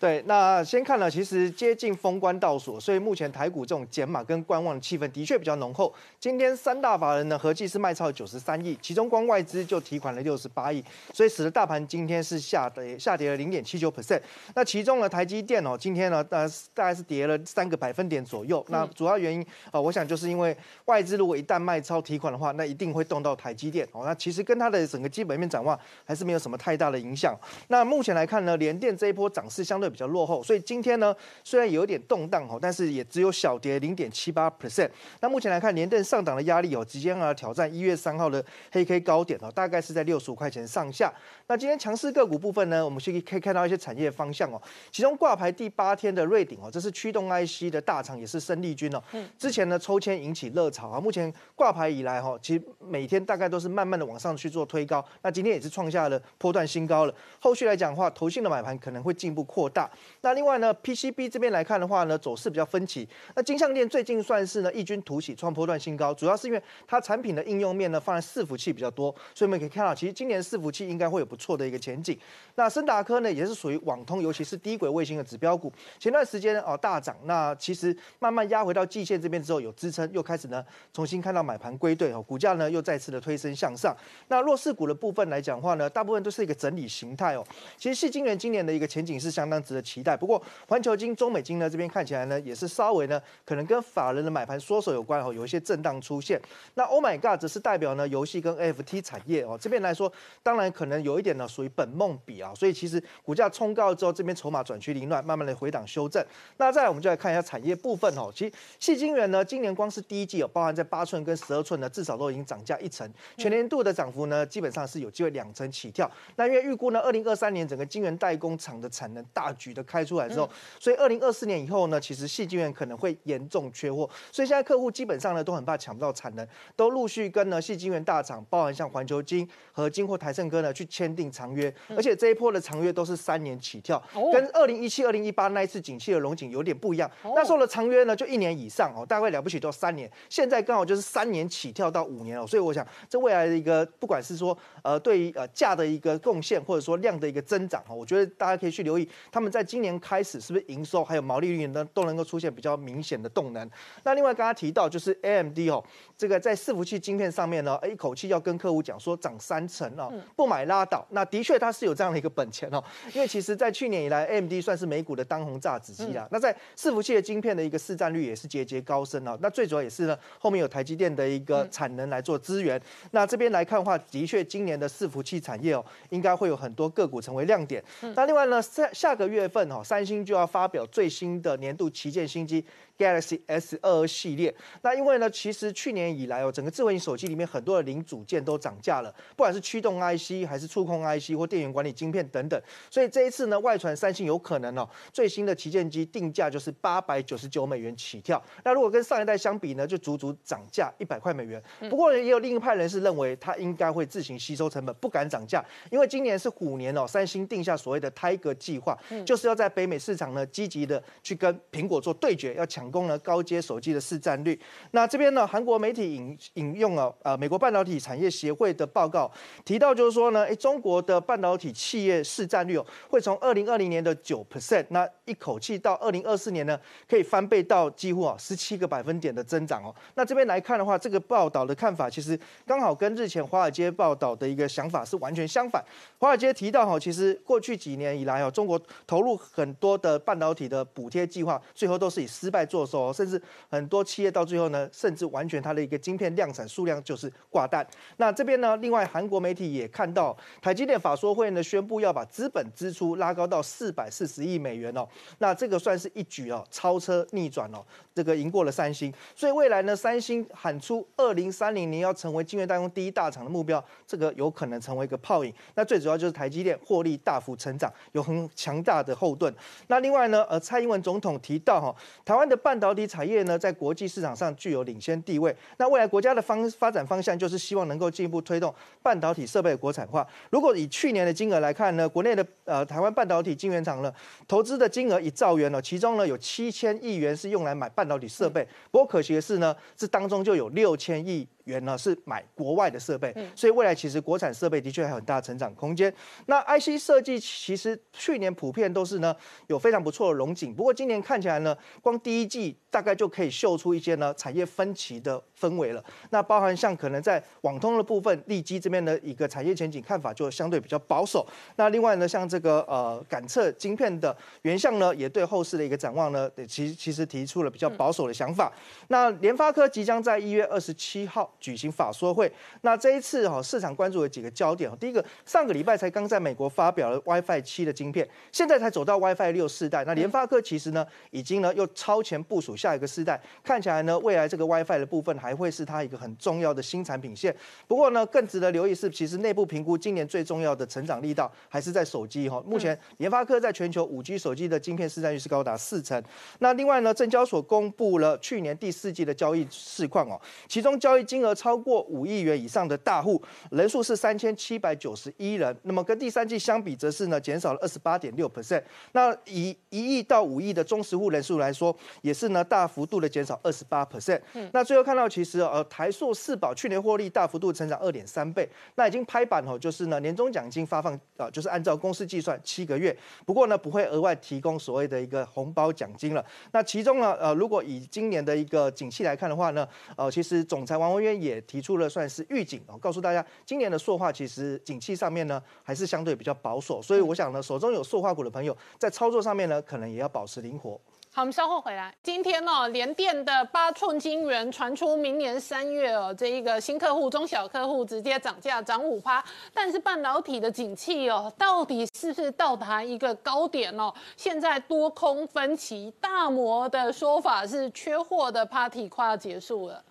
对，那先看了，其实接近封关倒数，所以目前台股这种减码跟观望的气氛的确比较浓厚。今天三大法人呢合计是卖超九十三亿，其中光外资就提款了六十八亿，所以使得大盘今天是下跌下跌了零点七九 percent。那其中呢，台积电哦，今天呢呃大概是跌了三个百分点左右。那主要原因啊，我想就是因为外资如果一旦卖超提款的话，那一定会动到台积电哦。那其实跟它的整个基本面展望还是没有什么太大的影响。那目前来看呢，联电这一波涨势相对。比较落后，所以今天呢，虽然有一点动荡哦，但是也只有小跌零点七八 percent。那目前来看，连电上档的压力哦，即将要挑战一月三号的黑 K 高点哦，大概是在六十五块钱上下。那今天强势个股部分呢，我们可以可以看到一些产业方向哦，其中挂牌第八天的瑞鼎哦，这是驱动 IC 的大厂，也是生力军哦。嗯。之前呢抽签引起热潮啊，目前挂牌以来哈，其实每天大概都是慢慢的往上去做推高。那今天也是创下了波段新高了。后续来讲的话，投信的买盘可能会进一步扩大。大那另外呢，PCB 这边来看的话呢，走势比较分歧。那金项链最近算是呢异军突起，创波段新高，主要是因为它产品的应用面呢放在伺服器比较多，所以我们可以看到，其实今年伺服器应该会有不错的一个前景。那森达科呢也是属于网通，尤其是低轨卫星的指标股，前段时间哦大涨，那其实慢慢压回到季线这边之后有支撑，又开始呢重新看到买盘归队哦，股价呢又再次的推升向上。那弱势股的部分来讲话呢，大部分都是一个整理形态哦。其实细晶圆今年的一个前景是相当。值得期待。不过环球金、中美金呢这边看起来呢也是稍微呢可能跟法人的买盘缩手有关哦，有一些震荡出现。那 Oh my God 则是代表呢游戏跟 FT 产业哦这边来说，当然可能有一点呢属于本梦比啊，所以其实股价冲高之后，这边筹码转趋凌乱，慢慢的回档修正。那再来我们就来看一下产业部分哦，其实细晶圆呢今年光是第一季哦，包含在八寸跟十二寸呢至少都已经涨价一成，全年度的涨幅呢基本上是有机会两成起跳。那因为预估呢二零二三年整个晶圆代工厂的产能大。局的开出来之后，所以二零二四年以后呢，其实细晶圆可能会严重缺货，所以现在客户基本上呢都很怕抢不到产能，都陆续跟呢细晶圆大厂，包含像环球晶和金或台盛科呢去签订长约，而且这一波的长约都是三年起跳，跟二零一七、二零一八那一次景气的龙井有点不一样，那时候的长约呢就一年以上哦，大概了不起都三年，现在刚好就是三年起跳到五年哦，所以我想这未来的一个不管是说呃对于呃价的一个贡献，或者说量的一个增长哈，我觉得大家可以去留意他们。们在今年开始是不是营收还有毛利率呢都能够出现比较明显的动能？那另外刚刚提到就是 AMD 哦，这个在伺服器晶片上面呢，一口气要跟客户讲说涨三成哦，不买拉倒。那的确它是有这样的一个本钱哦，因为其实在去年以来，AMD 算是美股的当红炸子鸡啊。那在伺服器的晶片的一个市占率也是节节高升哦。那最主要也是呢，后面有台积电的一个产能来做资源。那这边来看的话，的确今年的伺服器产业哦，应该会有很多个股成为亮点。那另外呢，下下个月月份哦，三星就要发表最新的年度旗舰新机。Galaxy S 二二系列，那因为呢，其实去年以来哦，整个智慧型手机里面很多的零组件都涨价了，不管是驱动 IC 还是触控 IC 或电源管理晶片等等，所以这一次呢，外传三星有可能哦，最新的旗舰机定价就是八百九十九美元起跳。那如果跟上一代相比呢，就足足涨价一百块美元。不过也有另一派人士认为，它应该会自行吸收成本，不敢涨价，因为今年是虎年哦，三星定下所谓的 Tiger 计划，就是要在北美市场呢积极的去跟苹果做对决，要抢。供呢高阶手机的市占率，那这边呢韩国媒体引引用了呃美国半导体产业协会的报告，提到就是说呢，哎中国的半导体企业市占率哦会从二零二零年的九 percent，那一口气到二零二四年呢可以翻倍到几乎啊十七个百分点的增长哦。那这边来看的话，这个报道的看法其实刚好跟日前华尔街报道的一个想法是完全相反。华尔街提到哈，其实过去几年以来哦，中国投入很多的半导体的补贴计划，最后都是以失败做。收，甚至很多企业到最后呢，甚至完全它的一个晶片量产数量就是挂单。那这边呢，另外韩国媒体也看到，台积电法说会呢宣布要把资本支出拉高到四百四十亿美元哦。那这个算是一举哦，超车逆转哦，这个赢过了三星。所以未来呢，三星喊出二零三零年要成为晶圆代工第一大厂的目标，这个有可能成为一个泡影。那最主要就是台积电获利大幅成长，有很强大的后盾。那另外呢，呃，蔡英文总统提到哈，台湾的半导体产业呢，在国际市场上具有领先地位。那未来国家的方发展方向，就是希望能够进一步推动半导体设备国产化。如果以去年的金额来看呢，国内的呃台湾半导体晶圆厂呢，投资的金额一兆元了，其中呢有七千亿元是用来买半导体设备。不过可惜的是呢，这当中就有六千亿。元呢是买国外的设备，所以未来其实国产设备的确还有很大成长空间。那 IC 设计其实去年普遍都是呢有非常不错的龙景，不过今年看起来呢，光第一季大概就可以秀出一些呢产业分歧的氛围了。那包含像可能在网通的部分，利基这边的一个产业前景看法就相对比较保守。那另外呢，像这个呃感测晶片的原相呢，也对后市的一个展望呢，其其实提出了比较保守的想法。那联发科即将在一月二十七号。举行法说会，那这一次哈市场关注的几个焦点第一个上个礼拜才刚在美国发表了 WiFi 七的晶片，现在才走到 WiFi 六世代。那联发科其实呢，已经呢又超前部署下一个世代，看起来呢未来这个 WiFi 的部分还会是它一个很重要的新产品线。不过呢，更值得留意是，其实内部评估今年最重要的成长力道还是在手机哈。目前联发科在全球五 G 手机的晶片市占率是高达四成。那另外呢，证交所公布了去年第四季的交易市况哦，其中交易金额超过五亿元以上的大户人数是三千七百九十一人，那么跟第三季相比，则是呢减少了二十八点六 percent。那以一亿到五亿的中实户人数来说，也是呢大幅度的减少二十八 percent。那最后看到，其实呃台塑四宝去年获利大幅度成长二点三倍，那已经拍板哦，就是呢年终奖金发放啊，就是按照公司计算七个月，不过呢不会额外提供所谓的一个红包奖金了。那其中呢呃如果以今年的一个景气来看的话呢，呃其实总裁王文渊也提出了算是预警哦，告诉大家今年的塑化其实景气上面呢还是相对比较保守，所以我想呢，手中有塑化股的朋友在操作上面呢，可能也要保持灵活。好，我们稍后回来。今天哦，联电的八寸晶圆传出明年三月哦，这一个新客户、中小客户直接涨价涨五趴，但是半导体的景气哦，到底是不是到达一个高点哦？现在多空分歧，大摩的说法是缺货的 party 快要结束了。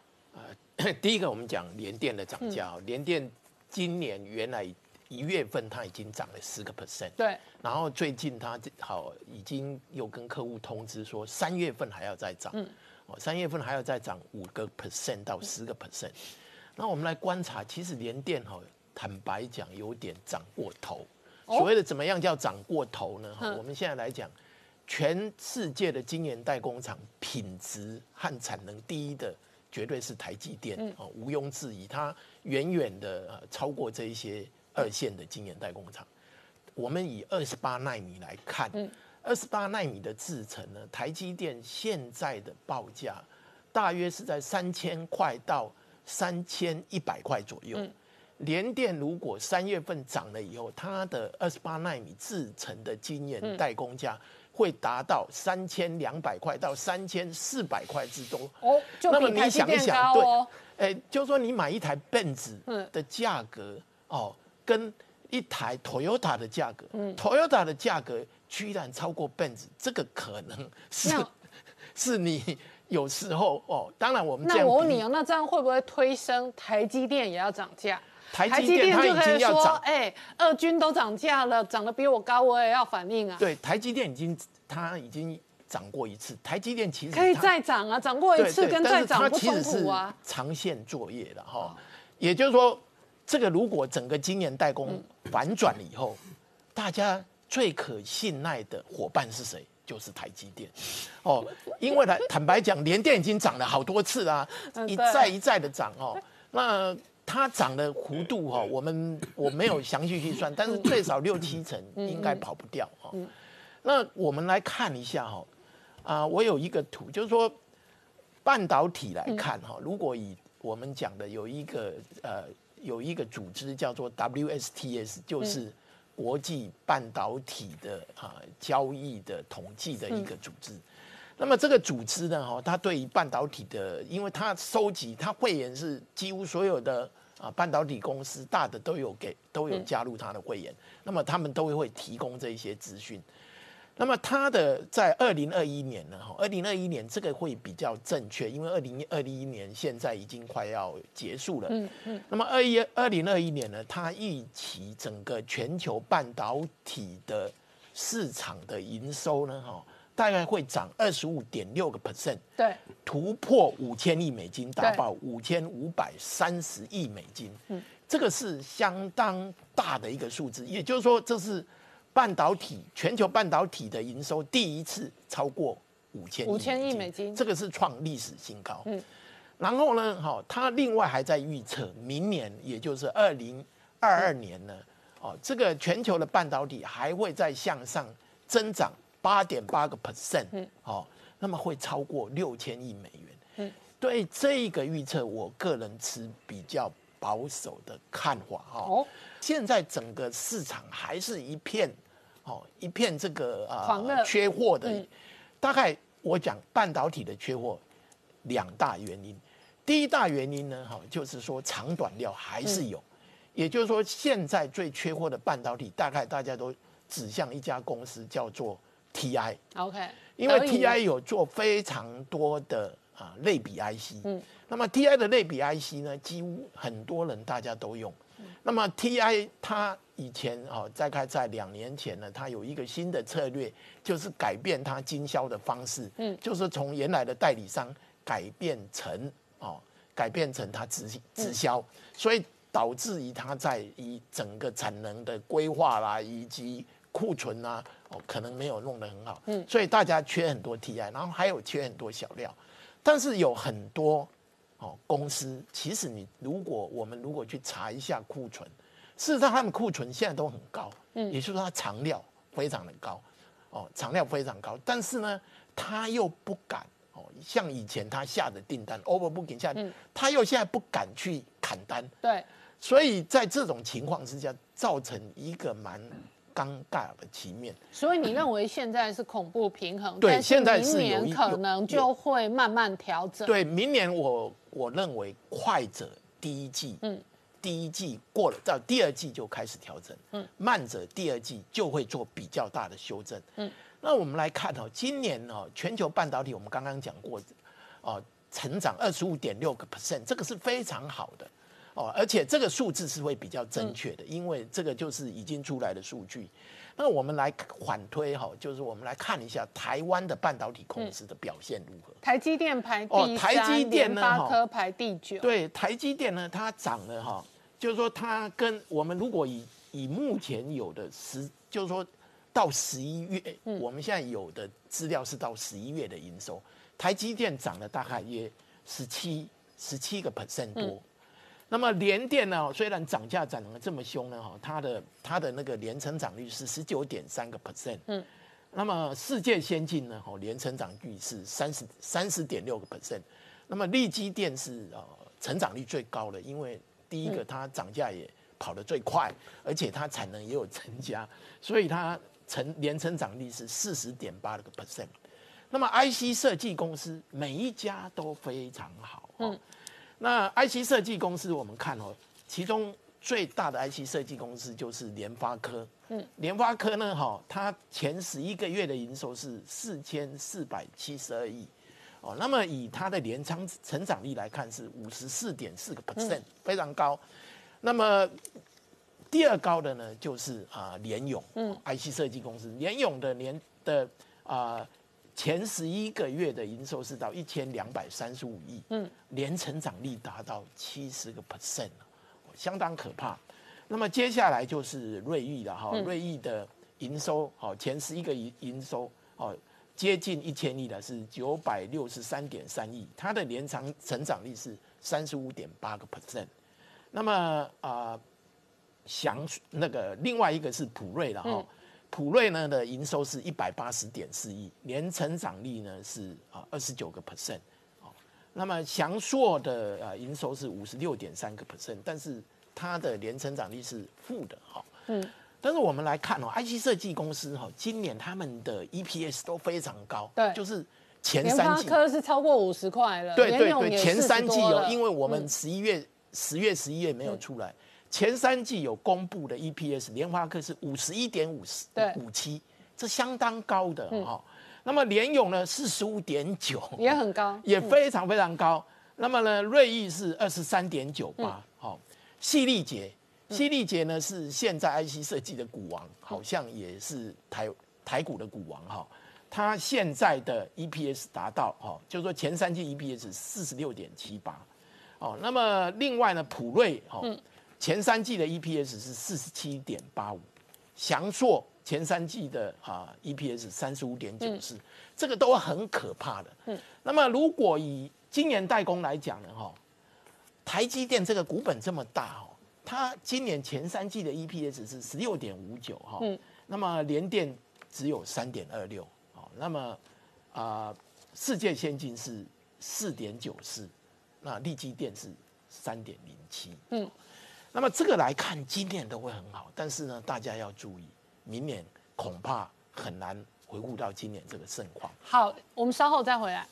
第一个，我们讲联电的涨价，联电今年原来一月份它已经涨了十个 percent，对，然后最近它好已经又跟客户通知说三月份还要再涨，嗯，哦，三月份还要再涨五个 percent 到十个 percent，那我们来观察，其实联电哈，坦白讲有点涨过头，所谓的怎么样叫涨过头呢？哈，我们现在来讲，全世界的晶圆代工厂品质和产能第一的。绝对是台积电哦，毋庸置疑，它远远的超过这一些二线的晶圆代工厂。我们以二十八纳米来看，二十八纳米的制程呢，台积电现在的报价大约是在三千块到三千一百块左右。联电如果三月份涨了以后，它的二十八纳米制程的晶圆代工价会达到三千两百块到三千四百块之多。哦，就那么你想一想高哦。哎，就是说你买一台 Benz 嗯的价格哦，跟一台 Toyota 的价格、t o y o t a 的价格居然超过 Benz，这个可能是 是你有时候哦，当然我们这那我问你哦，那这样会不会推升台积电也要涨价？台积电它已经要涨，哎，二军都涨价了，涨得比我高，我也要反应啊。对，台积电已经它已经涨过一次，台积电其实可以再涨啊，涨过一次跟再涨不冲突啊。长线作业的哈。也就是说，这个如果整个晶圆代工嗯反转了以后，大家最可信赖的伙伴是谁？就是台积电哦，因为呢，坦白讲，联电已经涨了好多次啦、一再一再的涨哦。那它涨的幅度哈、我们我没有详细去算，但是最少六七成应该跑不掉哈、那我们来看一下哈、啊，我有一个图，就是说半导体来看哈，如果以我们讲的有一个呃有一个组织叫做 WSTS，就是国际半导体的啊交易的统计的一个组织。那么这个组织呢，哈，它对于半导体的，因为它收集，它会员是几乎所有的啊半导体公司大的都有给都有加入它的会员，那么他们都会提供这一些资讯。那么它的在二零二一年呢，哈，二零二一年这个会比较正确，因为二零二一年现在已经快要结束了。嗯嗯。那么二一二零二一年呢，它预期整个全球半导体的市场的营收呢，哈，大概会涨二十五点六个 percent，对，突破五千亿美金，达到五千五百三十亿美金。嗯，这个是相当大的一个数字，也就是说，这是半导体全球半导体的营收第一次超过五千五千亿美金。这个是创历史新高。嗯，然后呢，哈、他另外还在预测明年，也就是二零二二年呢，哦，这个全球的半导体还会再向上增长八点八个 percent，嗯，哦，那么会超过六千亿美元。嗯，对这个预测，我个人持比较保守的看法哈、现在整个市场还是一片哦，一片这个啊缺货的，嗯。大概我讲半导体的缺货两大原因。第一大原因呢，哈，就是说长短料还是有，也就是说现在最缺货的半导体，大概大家都指向一家公司叫做 TI，，OK，因为 TI 有做非常多的啊类比 IC，嗯，那么 TI 的类比 IC 呢，几乎很多人大家都用。那么 TI 它以前哦，大概在两年前呢，它有一个新的策略，就是改变它经销的方式，嗯，就是从原来的代理商改变成哦，改变成它直直销，所以导致于它在以整个产能的规划啦，以及库存啊，哦，可能没有弄得很好，嗯，所以大家缺很多 TI，然后还有缺很多小料，但是有很多哦公司，其实你如果我们如果去查一下库存，事实上他们库存现在都很高，嗯，也就是说它藏料非常的高，哦，藏料非常高，但是呢，他又不敢哦，像以前他下的订单 overbooking 下，他又现在不敢去砍单，对，所以在这种情况之下，造成一个蛮尴尬的局面。所以你认为现在是恐怖平衡，对现在是年可能就会慢慢调整。对，明年我我认为快者第一季，嗯，第一季过了，到第二季就开始调整，嗯，慢者第二季就会做比较大的修正，嗯。那我们来看哦，今年哦，全球半导体我们刚刚讲过，哦，成长二十五点六个 percent，这个是非常好的。哦，而且这个数字是会比较正确的，因为这个就是已经出来的数据。那我们来缓推哈，就是我们来看一下台湾的半导体公司的表现如何。台积电排哦第台积电呢哈发科排第九。对，台积电呢，它涨了哈，就是说它跟我们如果以以目前有的十，就是说到十一月，我们现在有的资料是到十一月的营收，台积电涨了大概约十七十七个 percent 多。那么联电呢，虽然涨价涨得这么凶呢，哈，它的它的那个年成长率是十九点三个 percent，嗯，那么世界先进呢，哦，年成长率是三十三十点六个 percent。那么利基电是呃成长率最高的，因为第一个它涨价也跑得最快，而且它产能也有增加，所以它成年成长率是四十点八个 percent。那么 IC 设计公司每一家都非常好。嗯，那 IC 设计公司我们看哦，其中最大的 IC 设计公司就是联发科。嗯，联发科呢，哈，它前十一个月的营收是四千四百七十二亿。哦，那么以它的年仓成长率来看是五十四点四个 percent，非常高。那么第二高的呢，就是啊联咏，嗯，IC 设计公司，联咏的年的啊前十一个月的营收是到一千两百三十五亿，嗯，年成长率达到七十个 percent，相当可怕。那么接下来就是瑞昱了哈，瑞昱的营收，好前十一个营营收，哦。接近一千亿的是九百六十三点三亿，它的年长成长率是三十五点八个 percent。那么啊，详那个另外一个是普瑞了哈，普瑞呢的营收是一百八十点四亿，年成长率呢是啊二十九个 percent。哦，那么翔硕的啊营收是五十六点三个 percent，但是它的年成长率是负的哈。嗯。但是我们来看哦，IC 设计公司哈，今年他们的 EPS 都非常高，对，就是前三季科是超过五十块了，对对对，前三季有，因为我们十一月、十月、十一月没有出来，前三季有公布的 EPS，联发科是五十一点五十五七，这相当高的哈。那么联咏呢，四十五点九，也很高，也非常非常高。那么呢，瑞昱是二十三点九八，好，细粒节。犀利杰呢是现在 IC 设计的股王，好像也是台台股的股王哈。它现在的 EPS 达到哈，就是说前三季 EPS 四十六点七八，哦，那么另外呢，普瑞哈，前三季的 EPS 是四十七点八五，翔硕前三季的啊 EPS 三十五点九四，这个都很可怕的。嗯，那么如果以今年代工来讲呢，哈，台积电这个股本这么大哦。它今年前三季的 EPS 是十六点五九哈，那么联电只有三点二六，好，那么啊，世界先进是四点九四，那利基电是三点零七，嗯，那么这个来看今年都会很好，但是呢，大家要注意，明年恐怕很难回顾到今年这个盛况。好，我们稍后再回来。